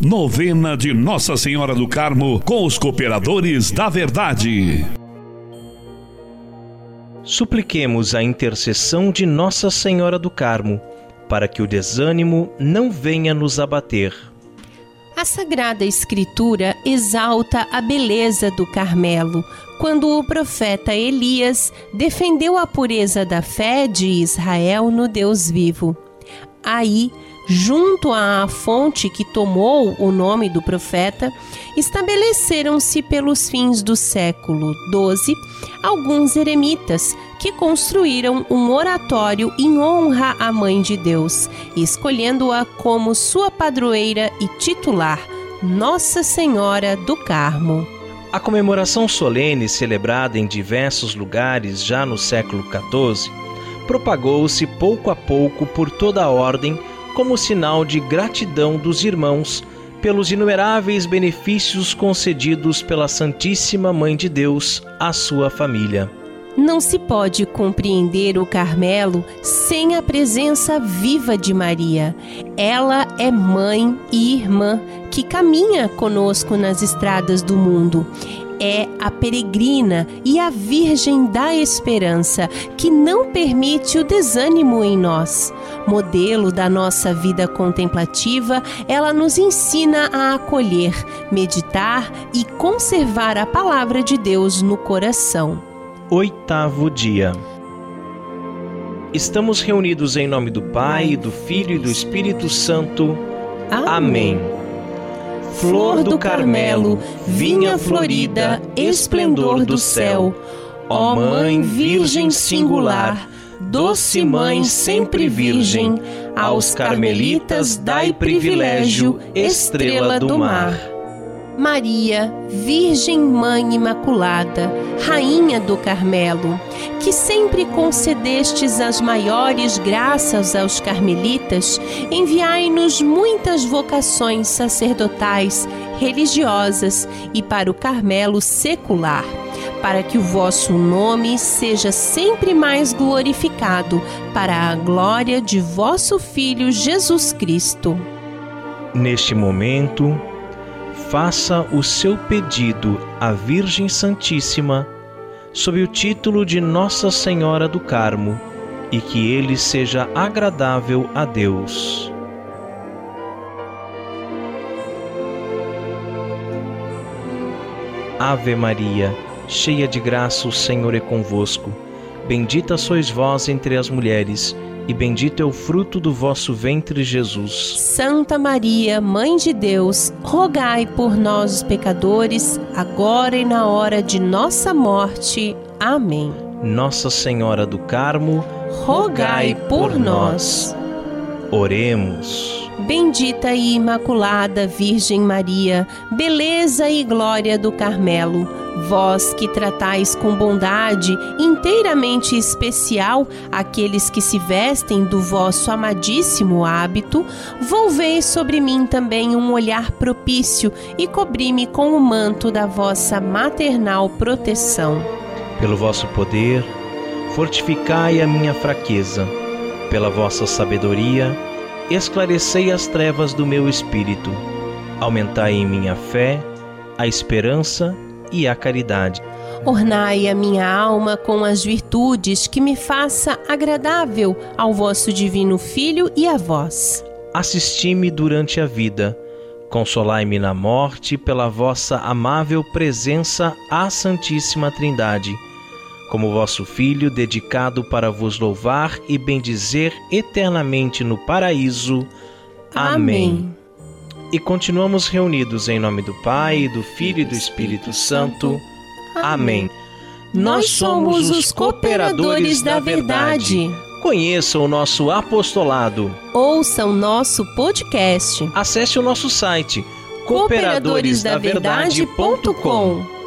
Novena de Nossa Senhora do Carmo com os cooperadores da verdade. Supliquemos a intercessão de Nossa Senhora do Carmo, para que o desânimo não venha nos abater. A Sagrada Escritura exalta a beleza do Carmelo, quando o profeta Elias defendeu a pureza da fé de Israel no Deus vivo. Aí, junto à fonte que tomou o nome do profeta, estabeleceram-se pelos fins do século XII alguns eremitas que construíram um oratório em honra à Mãe de Deus, escolhendo-a como sua padroeira e titular, Nossa Senhora do Carmo. A comemoração solene celebrada em diversos lugares já no século XIV propagou-se pouco a pouco por toda a ordem como sinal de gratidão dos irmãos pelos inumeráveis benefícios concedidos pela Santíssima Mãe de Deus à sua família. Não se pode compreender o Carmelo sem a presença viva de Maria. Ela é mãe e irmã que caminha conosco nas estradas do mundo é a peregrina e a Virgem da Esperança, que não permite o desânimo em nós. Modelo da nossa vida contemplativa, ela nos ensina a acolher, meditar e conservar a palavra de Deus no coração. Oitavo dia. Estamos reunidos em nome do Pai, do Filho e do Espírito Santo. Amém. Amém flor do Carmelo, vinha florida, esplendor do céu. Ó Mãe Virgem singular, doce Mãe sempre Virgem, aos carmelitas dai privilégio, estrela do mar. Maria, Virgem Mãe Imaculada, Rainha do Carmelo, que sempre concedestes as maiores graças aos carmelitas, enviai-nos muitas vocações sacerdotais, religiosas e para o Carmelo secular, para que o vosso nome seja sempre mais glorificado para a glória de vosso Filho Jesus Cristo. Neste momento, faça o seu pedido à Virgem Santíssima sob o título de Nossa Senhora do Carmo e que ele seja agradável a Deus. Ave Maria, cheia de graça, o Senhor é convosco. Bendita sois vós entre as mulheres e bendito é o fruto do vosso ventre, Jesus. Santa Maria, Mãe de Deus, rogai por nós, os pecadores, agora e na hora de nossa morte. Amém. Nossa Senhora do Carmo, rogai por nós. Oremos. Bendita e Imaculada Virgem Maria, beleza e glória do Carmelo, vós que tratais com bondade inteiramente especial aqueles que se vestem do vosso amadíssimo hábito, volvei sobre mim também um olhar propício e cobri-me com o manto da vossa maternal proteção. Pelo vosso poder, fortificai a minha fraqueza, pela vossa sabedoria, esclarecei as trevas do meu espírito, aumentai em minha fé, a esperança e a caridade. Ornai a minha alma com as virtudes que me faça agradável ao vosso divino Filho e a vós. Assisti-me durante a vida, consolai-me na morte pela vossa amável presença à Santíssima Trindade como vosso Filho, dedicado para vos louvar e bendizer eternamente no paraíso. Amém. Amém. E continuamos reunidos em nome do Pai, do Filho e do Espírito Santo. Amém. Nós somos os cooperadores da verdade. Conheça o nosso apostolado. Ouça o nosso podcast. Acesse o nosso site cooperadoresdaverdade.com